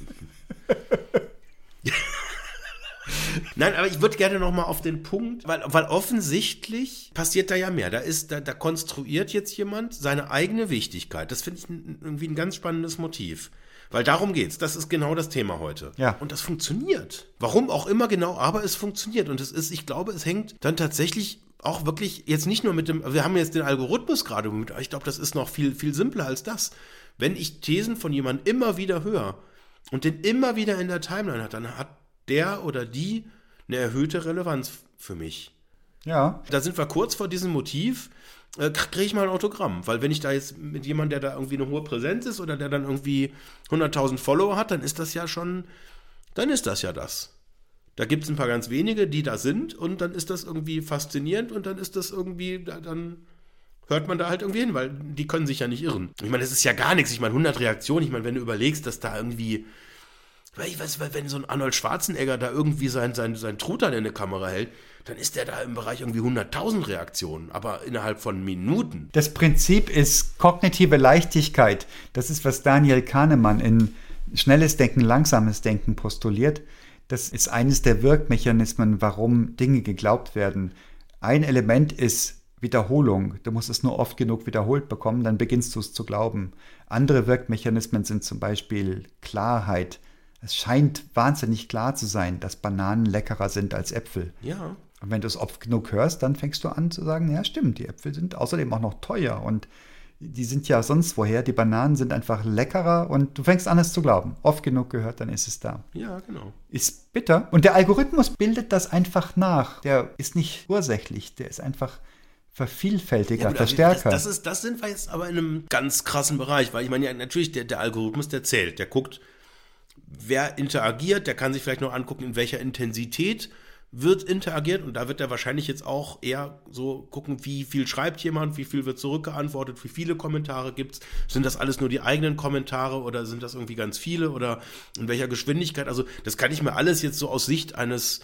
Nein, aber ich würde gerne noch mal auf den Punkt, weil, weil offensichtlich passiert da ja mehr. Da ist, da, da konstruiert jetzt jemand seine eigene Wichtigkeit. Das finde ich irgendwie ein ganz spannendes Motiv. Weil darum geht's. Das ist genau das Thema heute. Ja. Und das funktioniert. Warum auch immer genau, aber es funktioniert. Und es ist, ich glaube, es hängt dann tatsächlich auch wirklich jetzt nicht nur mit dem, wir haben jetzt den Algorithmus gerade, mit- ich glaube, das ist noch viel, viel simpler als das. Wenn ich Thesen von jemandem immer wieder höre und den immer wieder in der Timeline hat, dann hat der oder die eine erhöhte Relevanz für mich. Ja. Da sind wir kurz vor diesem Motiv, äh, kriege ich mal ein Autogramm. Weil wenn ich da jetzt mit jemandem, der da irgendwie eine hohe Präsenz ist oder der dann irgendwie 100.000 Follower hat, dann ist das ja schon, dann ist das ja das. Da gibt es ein paar ganz wenige, die da sind und dann ist das irgendwie faszinierend und dann ist das irgendwie, dann hört man da halt irgendwie hin, weil die können sich ja nicht irren. Ich meine, das ist ja gar nichts. Ich meine, 100 Reaktionen. Ich meine, wenn du überlegst, dass da irgendwie, ich weiß, wenn so ein Arnold Schwarzenegger da irgendwie sein, sein, sein Truthahn in eine Kamera hält, dann ist der da im Bereich irgendwie 100.000 Reaktionen, aber innerhalb von Minuten. Das Prinzip ist kognitive Leichtigkeit. Das ist, was Daniel Kahnemann in Schnelles Denken, Langsames Denken postuliert. Das ist eines der Wirkmechanismen, warum Dinge geglaubt werden. Ein Element ist Wiederholung. Du musst es nur oft genug wiederholt bekommen, dann beginnst du es zu glauben. Andere Wirkmechanismen sind zum Beispiel Klarheit. Es scheint wahnsinnig klar zu sein, dass Bananen leckerer sind als Äpfel. Ja. Und wenn du es oft genug hörst, dann fängst du an zu sagen, ja stimmt, die Äpfel sind außerdem auch noch teuer und die sind ja sonst woher. Die Bananen sind einfach leckerer und du fängst an, es zu glauben. Oft genug gehört, dann ist es da. Ja, genau. Ist bitter. Und der Algorithmus bildet das einfach nach. Der ist nicht ursächlich, der ist einfach Vervielfältiger, Ja, gut, also Verstärker. Das, das, ist, das sind wir jetzt aber in einem ganz krassen Bereich, weil ich meine, ja, natürlich, der, der Algorithmus, der zählt, der guckt, wer interagiert, der kann sich vielleicht noch angucken, in welcher Intensität wird interagiert und da wird er wahrscheinlich jetzt auch eher so gucken, wie viel schreibt jemand, wie viel wird zurückgeantwortet, wie viele Kommentare gibt's, sind das alles nur die eigenen Kommentare oder sind das irgendwie ganz viele oder in welcher Geschwindigkeit, also das kann ich mir alles jetzt so aus Sicht eines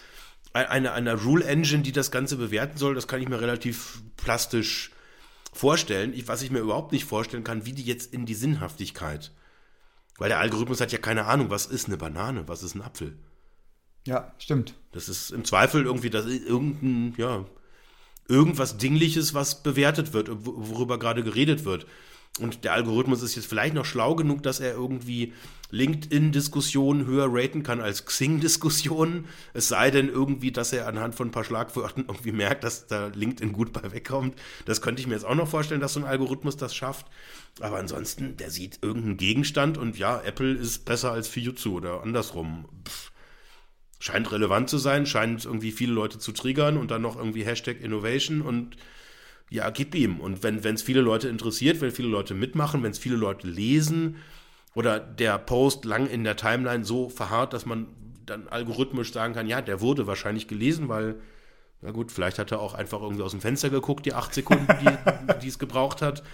einer, einer Rule Engine, die das Ganze bewerten soll, das kann ich mir relativ plastisch vorstellen. Ich, was ich mir überhaupt nicht vorstellen kann, wie die jetzt in die Sinnhaftigkeit. Weil der Algorithmus hat ja keine Ahnung, was ist eine Banane, was ist ein Apfel. Ja, stimmt. Das ist im Zweifel irgendwie das irgendein, ja, irgendwas Dingliches, was bewertet wird, wo- worüber gerade geredet wird. Und der Algorithmus ist jetzt vielleicht noch schlau genug, dass er irgendwie LinkedIn-Diskussionen höher raten kann als Xing-Diskussionen. Es sei denn irgendwie, dass er anhand von ein paar Schlagwörtern irgendwie merkt, dass da LinkedIn gut bei wegkommt. Das könnte ich mir jetzt auch noch vorstellen, dass so ein Algorithmus das schafft. Aber ansonsten, der sieht irgendeinen Gegenstand und ja, Apple ist besser als Fujitsu oder andersrum. Pff scheint relevant zu sein, scheint irgendwie viele Leute zu triggern und dann noch irgendwie Hashtag Innovation und ja, gib ihm. Und wenn es viele Leute interessiert, wenn viele Leute mitmachen, wenn es viele Leute lesen oder der Post lang in der Timeline so verharrt, dass man dann algorithmisch sagen kann, ja, der wurde wahrscheinlich gelesen, weil, na gut, vielleicht hat er auch einfach irgendwie aus dem Fenster geguckt, die acht Sekunden, die, (laughs) die es gebraucht hat.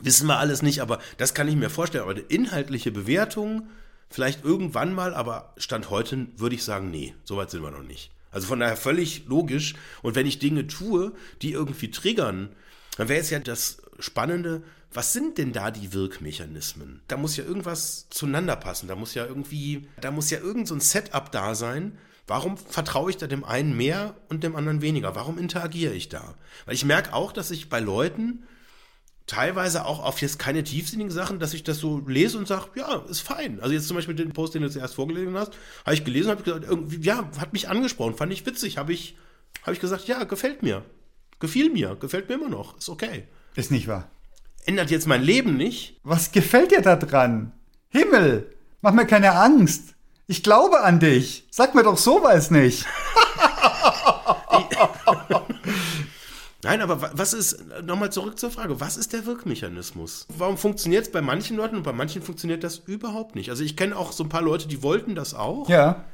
Wissen wir alles nicht, aber das kann ich mir vorstellen. Aber die inhaltliche Bewertung, vielleicht irgendwann mal, aber Stand heute würde ich sagen, nee, soweit sind wir noch nicht. Also von daher völlig logisch. Und wenn ich Dinge tue, die irgendwie triggern, dann wäre jetzt ja das Spannende, was sind denn da die Wirkmechanismen? Da muss ja irgendwas zueinander passen. Da muss ja irgendwie, da muss ja irgend so Setup da sein. Warum vertraue ich da dem einen mehr und dem anderen weniger? Warum interagiere ich da? Weil ich merke auch, dass ich bei Leuten teilweise auch auf jetzt keine tiefsinnigen Sachen, dass ich das so lese und sage, ja, ist fein. Also jetzt zum Beispiel den Post, den du zuerst vorgelesen hast, habe ich gelesen, habe gesagt, irgendwie, ja, hat mich angesprochen, fand ich witzig, habe ich, habe ich gesagt, ja, gefällt mir, gefiel mir, gefällt mir immer noch, ist okay. Ist nicht wahr. Ändert jetzt mein Leben nicht. Was gefällt dir da dran? Himmel, mach mir keine Angst. Ich glaube an dich. Sag mir doch sowas nicht. (laughs) Nein, aber wa- was ist, nochmal zurück zur Frage, was ist der Wirkmechanismus? Warum funktioniert es bei manchen Leuten und bei manchen funktioniert das überhaupt nicht? Also ich kenne auch so ein paar Leute, die wollten das auch. Ja.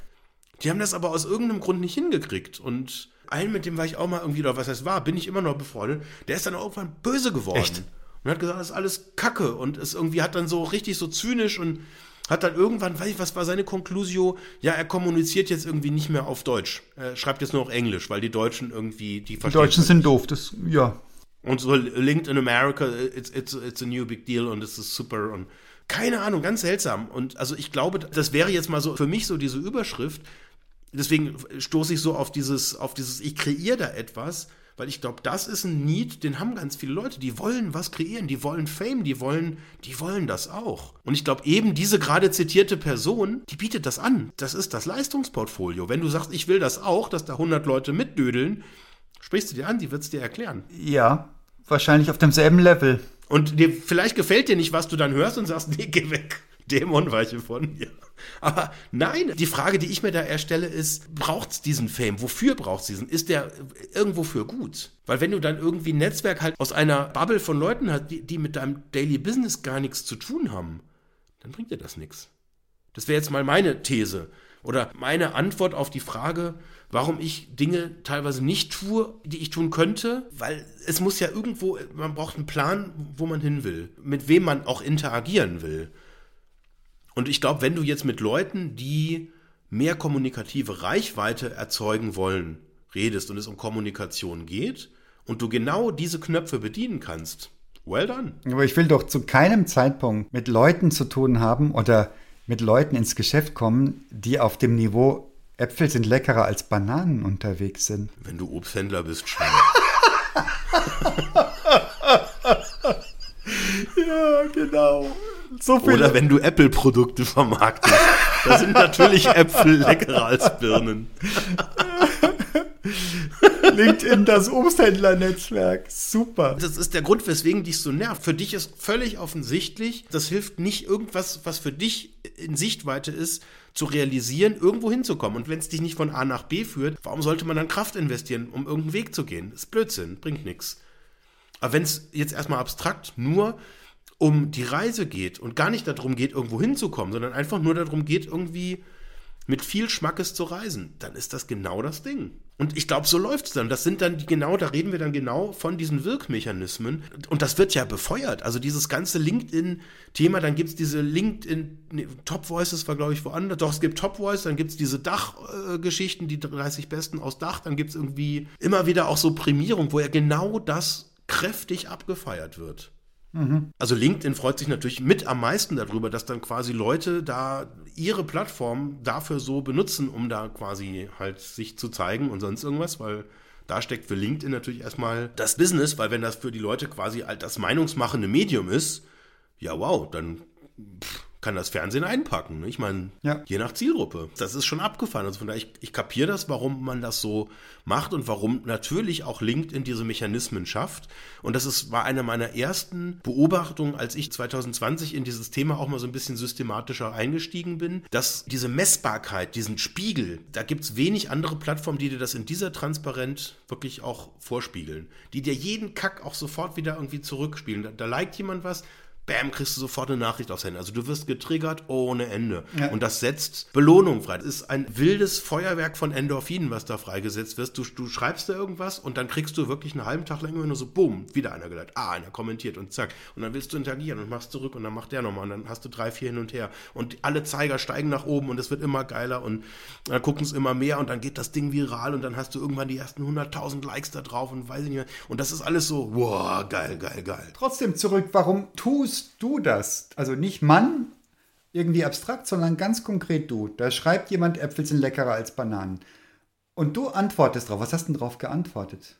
Die haben das aber aus irgendeinem Grund nicht hingekriegt. Und einen, mit dem war ich auch mal irgendwie, oder was heißt war, bin ich immer noch befreundet, der ist dann irgendwann böse geworden. Echt? Und hat gesagt, das ist alles Kacke. Und ist irgendwie hat dann so richtig so zynisch und hat dann irgendwann, weiß ich, was war seine Konklusio? Ja, er kommuniziert jetzt irgendwie nicht mehr auf Deutsch. Er schreibt jetzt nur noch Englisch, weil die Deutschen irgendwie, die Die verstehen Deutschen sind doof. Das, ja. und so linked in America, it's, it's, it's a new big deal und es ist super und keine Ahnung, ganz seltsam. Und also ich glaube, das wäre jetzt mal so für mich so diese Überschrift. Deswegen stoße ich so auf dieses, auf dieses, ich kreiere da etwas, weil ich glaube, das ist ein Need, den haben ganz viele Leute. Die wollen was kreieren, die wollen Fame, die wollen, die wollen das auch. Und ich glaube, eben diese gerade zitierte Person, die bietet das an. Das ist das Leistungsportfolio. Wenn du sagst, ich will das auch, dass da 100 Leute mitdödeln, sprichst du dir an, die wird es dir erklären. Ja. Wahrscheinlich auf demselben Level. Und dir, vielleicht gefällt dir nicht, was du dann hörst und sagst, (laughs) nee, geh weg. Dämon weiche von mir. Aber nein, die Frage, die ich mir da erstelle, ist, braucht es diesen Fame? Wofür braucht es diesen? Ist der irgendwo für gut? Weil wenn du dann irgendwie ein Netzwerk halt aus einer Bubble von Leuten hast, die, die mit deinem Daily Business gar nichts zu tun haben, dann bringt dir das nichts. Das wäre jetzt mal meine These oder meine Antwort auf die Frage, warum ich Dinge teilweise nicht tue, die ich tun könnte, weil es muss ja irgendwo, man braucht einen Plan, wo man hin will, mit wem man auch interagieren will. Und ich glaube, wenn du jetzt mit Leuten, die mehr kommunikative Reichweite erzeugen wollen, redest und es um Kommunikation geht und du genau diese Knöpfe bedienen kannst, well done. Aber ich will doch zu keinem Zeitpunkt mit Leuten zu tun haben oder mit Leuten ins Geschäft kommen, die auf dem Niveau Äpfel sind leckerer als Bananen unterwegs sind. Wenn du Obsthändler bist, schon. (laughs) ja, genau. So viel Oder wenn du Apple-Produkte vermarktest. Da sind natürlich Äpfel leckerer als Birnen. LinkedIn, das Obsthändlernetzwerk. Super. Das ist der Grund, weswegen dich so nervt. Für dich ist völlig offensichtlich, das hilft nicht irgendwas, was für dich in Sichtweite ist, zu realisieren, irgendwo hinzukommen. Und wenn es dich nicht von A nach B führt, warum sollte man dann Kraft investieren, um irgendeinen Weg zu gehen? Das ist Blödsinn, bringt nichts. Aber wenn es jetzt erstmal abstrakt nur um die Reise geht und gar nicht darum geht, irgendwo hinzukommen, sondern einfach nur darum geht, irgendwie mit viel Schmackes zu reisen, dann ist das genau das Ding. Und ich glaube, so läuft es dann. Das sind dann die genau, da reden wir dann genau von diesen Wirkmechanismen. Und das wird ja befeuert. Also dieses ganze LinkedIn-Thema, dann gibt es diese LinkedIn, nee, Top Voices war, glaube ich, woanders. Doch, es gibt Top Voice, dann gibt es diese Dach-Geschichten, die 30 Besten aus Dach, dann gibt es irgendwie immer wieder auch so Prämierung, wo ja genau das kräftig abgefeiert wird. Also LinkedIn freut sich natürlich mit am meisten darüber, dass dann quasi Leute da ihre Plattform dafür so benutzen, um da quasi halt sich zu zeigen und sonst irgendwas, weil da steckt für LinkedIn natürlich erstmal das Business, weil wenn das für die Leute quasi halt das meinungsmachende Medium ist, ja wow, dann pff, kann das Fernsehen einpacken. ne? Ich meine, Ja. je nach Zielgruppe. Das ist schon abgefahren. Also von daher, ich, ich kapiere das, warum man das so macht und warum natürlich auch LinkedIn diese Mechanismen schafft. Und das ist, war eine meiner ersten Beobachtungen, als ich 2020 in dieses Thema auch mal so ein bisschen systematischer eingestiegen bin, dass diese Messbarkeit, diesen Spiegel, da gibt es wenig andere Plattformen, die dir das in dieser Transparenz wirklich auch vorspiegeln. Die dir jeden Kack auch sofort wieder irgendwie zurückspielen. Da, da liked jemand was, bam, kriegst du sofort eine Nachricht aufs Handy. Also du wirst getriggert ohne Ende. Ja. Und das setzt Belohnung frei. Das ist ein wildes Feuerwerk von Endorphinen, was da freigesetzt wird. Du, du schreibst da irgendwas und dann kriegst du wirklich einen halben Tag lang immer nur so, boom, wieder einer geleitet. Ah, einer kommentiert und zack. Und dann willst du interagieren und machst zurück und dann macht der nochmal und dann hast du drei, vier hin und her. Und alle Zeiger steigen nach oben und es wird immer geiler und dann gucken es immer mehr und dann geht das Ding viral und dann hast du irgendwann die ersten 100.000 Likes da drauf und weiß ich nicht mehr. Und das ist alles so, wow, geil, geil, geil. Trotzdem zurück, warum tust du das? Also nicht Mann, irgendwie abstrakt, sondern ganz konkret du. Da schreibt jemand, Äpfel sind leckerer als Bananen. Und du antwortest drauf. Was hast du denn drauf geantwortet?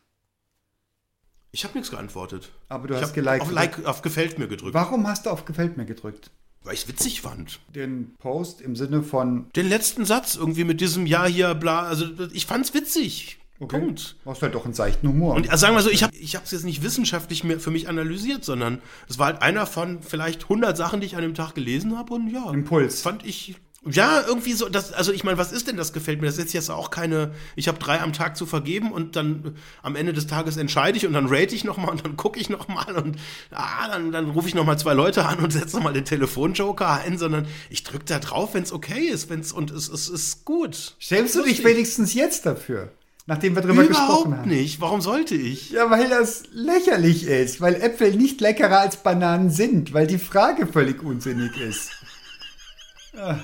Ich habe nichts geantwortet. Aber du ich hast geliked. Auf, like, auf Gefällt mir gedrückt, Warum hast du auf Gefällt mir gedrückt? weil ich witzig fand. Den Post im Sinne von, Den letzten Satz irgendwie mit diesem Ja hier, bla, also ich fand's witzig. Okay, Punkt. hast halt doch einen seichten Humor. Und also sagen wir so, ich habe ich es jetzt nicht wissenschaftlich mehr für mich analysiert, sondern es war halt einer von vielleicht 100 Sachen, die ich an dem Tag gelesen habe und ja, Impuls. fand ich ja irgendwie so, das, also ich meine, was ist denn das gefällt mir? Das ist jetzt auch keine, ich habe drei am Tag zu vergeben und dann äh, am Ende des Tages entscheide ich und dann rate ich nochmal und dann gucke ich nochmal und ah, dann, dann rufe ich nochmal zwei Leute an und setze nochmal den Telefonjoker ein, sondern ich drücke da drauf, wenn es okay ist, wenn es und es, es ist gut. Stellst du dich wenigstens jetzt dafür? Nachdem wir drüber gesprochen Überhaupt haben. nicht. Warum sollte ich? Ja, weil das lächerlich ist, weil Äpfel nicht leckerer als Bananen sind, weil die Frage völlig unsinnig ist. (laughs)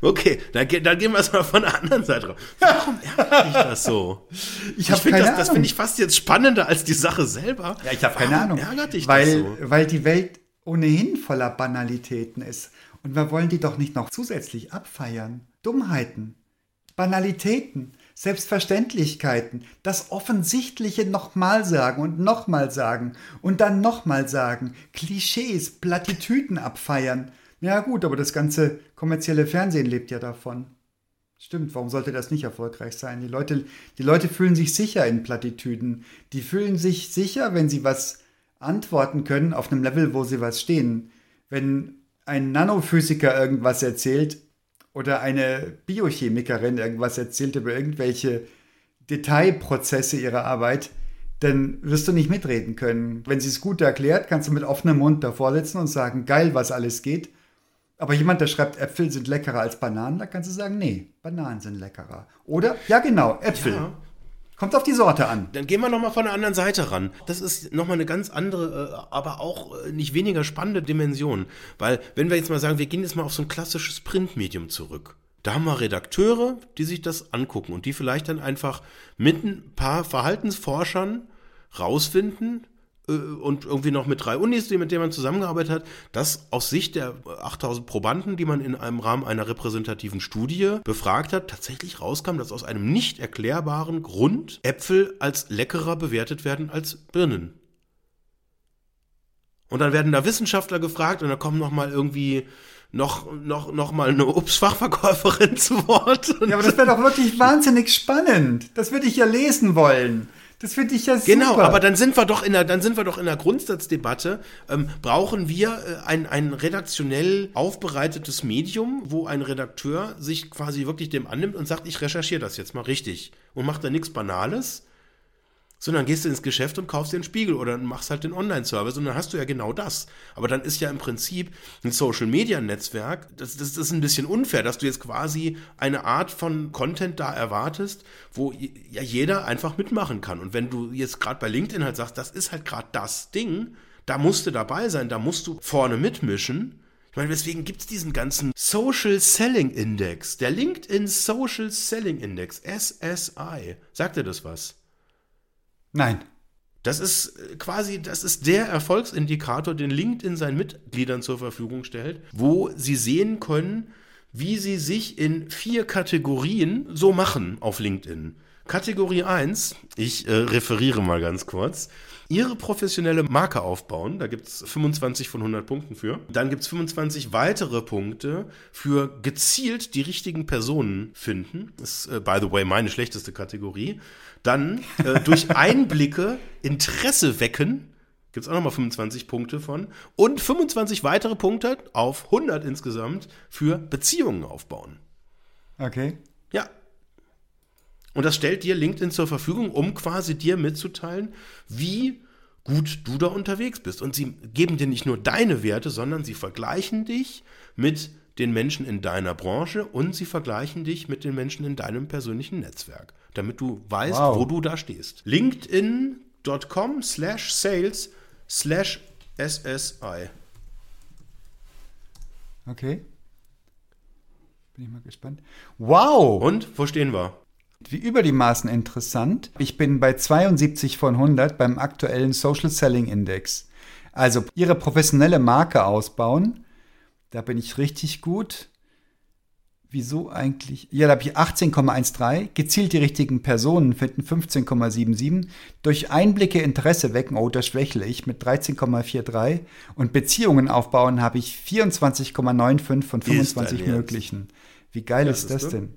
Okay, dann, dann gehen wir es mal von der anderen Seite drauf. Warum ärgert dich das so? Ich habe finde keine das, das finde ich fast jetzt spannender als die Sache selber. ja, ich habe keine Ahnung. ärgert dich weil, das so? weil die Welt ohnehin voller Banalitäten ist. Und wir wollen die doch nicht noch zusätzlich abfeiern. Dummheiten, Banalitäten, Selbstverständlichkeiten, das Offensichtliche nochmal sagen und nochmal sagen und dann nochmal sagen, Klischees, Plattitüden abfeiern. Ja gut, aber das ganze kommerzielle Fernsehen lebt ja davon. Stimmt, warum sollte das nicht erfolgreich sein? Die Leute, die Leute fühlen sich sicher in Plattitüden. Die fühlen sich sicher, wenn sie was antworten können auf einem Level, wo sie was stehen. Wenn ein Nanophysiker irgendwas erzählt oder eine Biochemikerin irgendwas erzählt über irgendwelche Detailprozesse ihrer Arbeit, dann wirst du nicht mitreden können. Wenn sie es gut erklärt, kannst du mit offenem Mund davor sitzen und sagen, geil, was alles geht. Aber jemand, der schreibt, Äpfel sind leckerer als Bananen, da kannst du sagen, nee, Bananen sind leckerer. Oder? Ja, genau, Äpfel. Ja. Kommt auf die Sorte an. Dann gehen wir nochmal von der anderen Seite ran. Das ist nochmal eine ganz andere, äh, aber auch äh, nicht weniger spannende Dimension. Weil, wenn wir jetzt mal sagen, wir gehen jetzt mal auf so ein klassisches Printmedium zurück. Da haben wir Redakteure, die sich das angucken und die vielleicht dann einfach mit ein paar Verhaltensforschern rausfinden, und irgendwie noch mit drei Unis, mit denen man zusammengearbeitet hat, dass aus Sicht der 8000 Probanden, die man in einem Rahmen einer repräsentativen Studie befragt hat, tatsächlich rauskam, dass aus einem nicht erklärbaren Grund Äpfel als leckerer bewertet werden als Birnen. Und dann werden da Wissenschaftler gefragt und da kommen noch mal irgendwie noch, noch, noch mal eine Obstfachverkäuferin (laughs) zu Wort. Ja, aber das wäre doch wirklich wahnsinnig spannend. Das würde ich ja lesen wollen. Das finde ich ja super. Genau, aber dann sind wir doch in der, dann sind wir doch in der Grundsatzdebatte. Ähm, brauchen wir äh, ein, ein redaktionell aufbereitetes Medium, wo ein Redakteur sich quasi wirklich dem annimmt und sagt, ich recherchiere das jetzt mal richtig und macht da nichts Banales, sondern gehst du ins Geschäft und kaufst dir einen Spiegel oder machst halt den Online-Service und dann hast du ja genau das. Aber dann ist ja im Prinzip ein Social-Media-Netzwerk, das, das, das ist ein bisschen unfair, dass du jetzt quasi eine Art von Content da erwartest, wo ja jeder einfach mitmachen kann. Und wenn du jetzt gerade bei LinkedIn halt sagst, das ist halt gerade das Ding, da musst du dabei sein, da musst du vorne mitmischen. Ich meine, weswegen gibt es diesen ganzen Social Selling Index, der LinkedIn Social Selling Index, SSI. Sagt dir das was? Nein. Das ist äh, quasi, das ist der Erfolgsindikator, den LinkedIn seinen Mitgliedern zur Verfügung stellt, wo sie sehen können, wie sie sich in vier Kategorien so machen auf LinkedIn. Kategorie 1, ich äh, referiere mal ganz kurz, ihre professionelle Marke aufbauen. Da gibt es 25 von 100 Punkten für. Dann gibt es 25 weitere Punkte für gezielt die richtigen Personen finden. Das ist, äh, by the way, meine schlechteste Kategorie. Dann äh, durch Einblicke Interesse wecken. Gibt es auch nochmal 25 Punkte von. Und 25 weitere Punkte auf 100 insgesamt für Beziehungen aufbauen. Okay. Ja. Und das stellt dir LinkedIn zur Verfügung, um quasi dir mitzuteilen, wie gut du da unterwegs bist. Und sie geben dir nicht nur deine Werte, sondern sie vergleichen dich mit den Menschen in deiner Branche und sie vergleichen dich mit den Menschen in deinem persönlichen Netzwerk, damit du weißt, Wow. wo du da stehst. LinkedIn.com slash sales slash SSI. Okay. Bin ich mal gespannt. Wow! Und wo stehen wir? Wie über die Maßen interessant. Ich bin bei 72 von 100 beim aktuellen Social Selling Index. Also Ihre professionelle Marke ausbauen. Da bin ich richtig gut. Wieso eigentlich? Ja, da habe ich 18,13. Gezielt die richtigen Personen finden 15,77. Durch Einblicke Interesse wecken, oh, da schwächle ich mit 13,43. Und Beziehungen aufbauen habe ich 24,95 von 25 dein Ernst? möglichen. Wie geil Ja, ist das ist denn?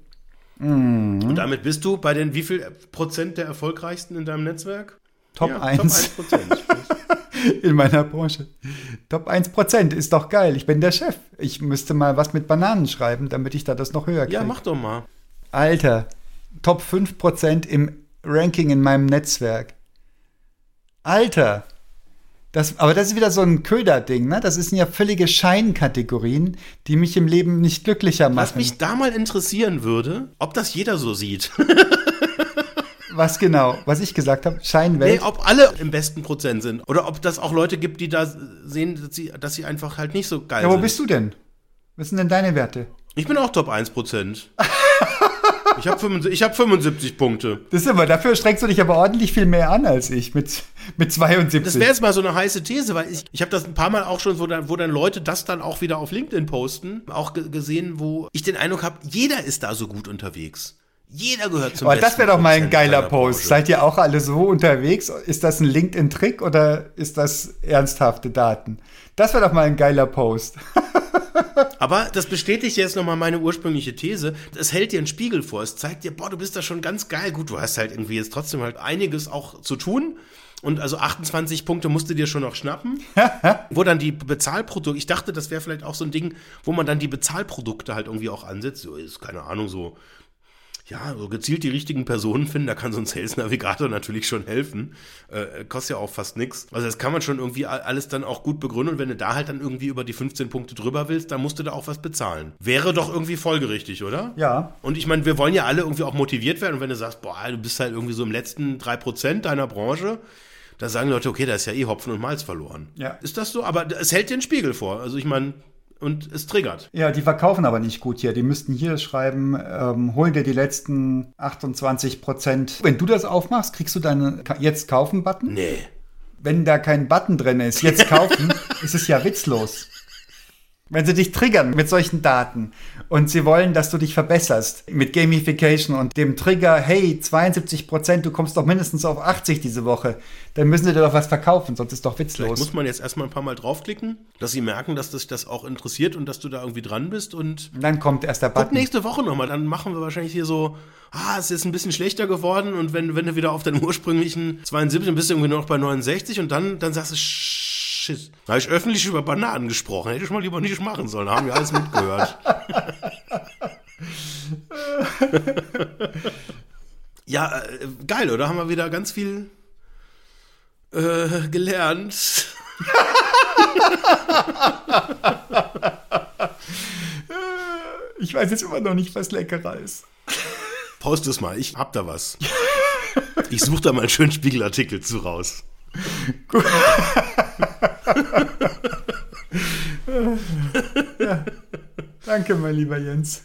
Und damit bist du bei den wie viel Prozent der erfolgreichsten in deinem Netzwerk? Top ja, 1. Top 1 Prozent. (laughs) (laughs) in meiner Branche. Top 1% ist doch geil. Ich bin der Chef. Ich müsste mal was mit Bananen schreiben, damit ich da das noch höher kriege. ja, mach doch mal. Alter, Top 5% im Ranking in meinem Netzwerk. Alter. Das, aber das ist wieder so ein Köder-Ding, ne? Das sind ja völlige Scheinkategorien, die mich im Leben nicht glücklicher Was machen. mich da mal interessieren würde, ob das jeder so sieht. (laughs) was genau? Was ich gesagt habe? nee, Scheinwelt. ob alle im besten Prozent sind. Oder ob das auch Leute gibt, die da sehen, dass sie, dass sie einfach halt nicht so geil ja, wo sind. bist du denn? Was sind denn deine Werte? Ich bin auch Top 1 Prozent. ich habe 75, ich hab 75 Punkte. Das ist aber, dafür strengst du dich aber ordentlich viel mehr an als ich mit, mit 72. Das wäre jetzt mal so eine heiße These, weil ich, ich habe das ein paar Mal auch schon, wo dann, wo dann Leute das dann auch wieder auf LinkedIn posten, auch ge gesehen, wo ich den Eindruck habe, jeder ist da so gut unterwegs. Jeder gehört zum Aber das wäre doch mal ein geiler Post. Seid ihr auch alle so unterwegs? Ist das ein LinkedIn-Trick oder ist das ernsthafte Daten? Das wäre doch mal ein geiler Post. (laughs) Aber das bestätigt jetzt nochmal meine ursprüngliche These. Es hält dir einen Spiegel vor. Es zeigt dir, boah, du bist da schon ganz geil. Gut, du hast halt irgendwie jetzt trotzdem halt einiges auch zu tun. Und also 28 Punkte musst du dir schon noch schnappen. (laughs) wo dann die Bezahlprodukte, ich dachte, das wäre vielleicht auch so ein Ding, wo man dann die Bezahlprodukte halt irgendwie auch ansetzt. So ist, keine Ahnung, so ja, so gezielt die richtigen Personen finden, da kann so ein Sales Navigator natürlich schon helfen. Äh, kostet ja auch fast nichts. Also das kann man schon irgendwie alles dann auch gut begründen und wenn du da halt dann irgendwie über die 15 Punkte drüber willst, dann musst du da auch was bezahlen. Wäre doch irgendwie folgerichtig, oder? Ja. Und ich meine, wir wollen ja alle irgendwie auch motiviert werden und wenn du sagst, boah, du bist halt irgendwie so im letzten 3% deiner Branche, da sagen Leute, okay, da ist ja eh Hopfen und Malz verloren. Ja. Ist das so? Aber es hält dir einen Spiegel vor. Also ich meine, und es triggert. Ja, die verkaufen aber nicht gut hier. Die müssten hier schreiben, ähm, hol dir die letzten 28 Prozent. Wenn du das aufmachst, kriegst du deinen Jetzt kaufen-Button. Nee. Wenn da kein Button drin ist, jetzt kaufen, (laughs) ist es ja witzlos. Wenn sie dich triggern mit solchen Daten und sie wollen, dass du dich verbesserst mit Gamification und dem Trigger, hey, 72 Prozent, du kommst doch mindestens auf 80 diese Woche, dann müssen sie dir doch was verkaufen, sonst ist doch witzlos. Vielleicht muss man jetzt erstmal ein paar Mal draufklicken, dass sie merken, dass dich das auch interessiert und dass du da irgendwie dran bist und, dann kommt erst der guck Button. nächste Woche nochmal, dann machen wir wahrscheinlich hier so, ah, es ist ein bisschen schlechter geworden und wenn, wenn du wieder auf deinen ursprünglichen 72 und bist du irgendwie nur noch bei 69 und dann, dann sagst du, shit, da habe ich öffentlich über Bananen gesprochen, hätte ich mal lieber nicht machen sollen, da haben wir alles mitgehört. (laughs) ja, äh, geil, oder? Haben wir wieder ganz viel äh, gelernt. Ich weiß jetzt immer noch nicht, was leckerer ist. Post es mal, ich hab da was. Ich suche da mal einen schönen Spiegelartikel zu raus. (laughs) Danke, mein lieber Jens.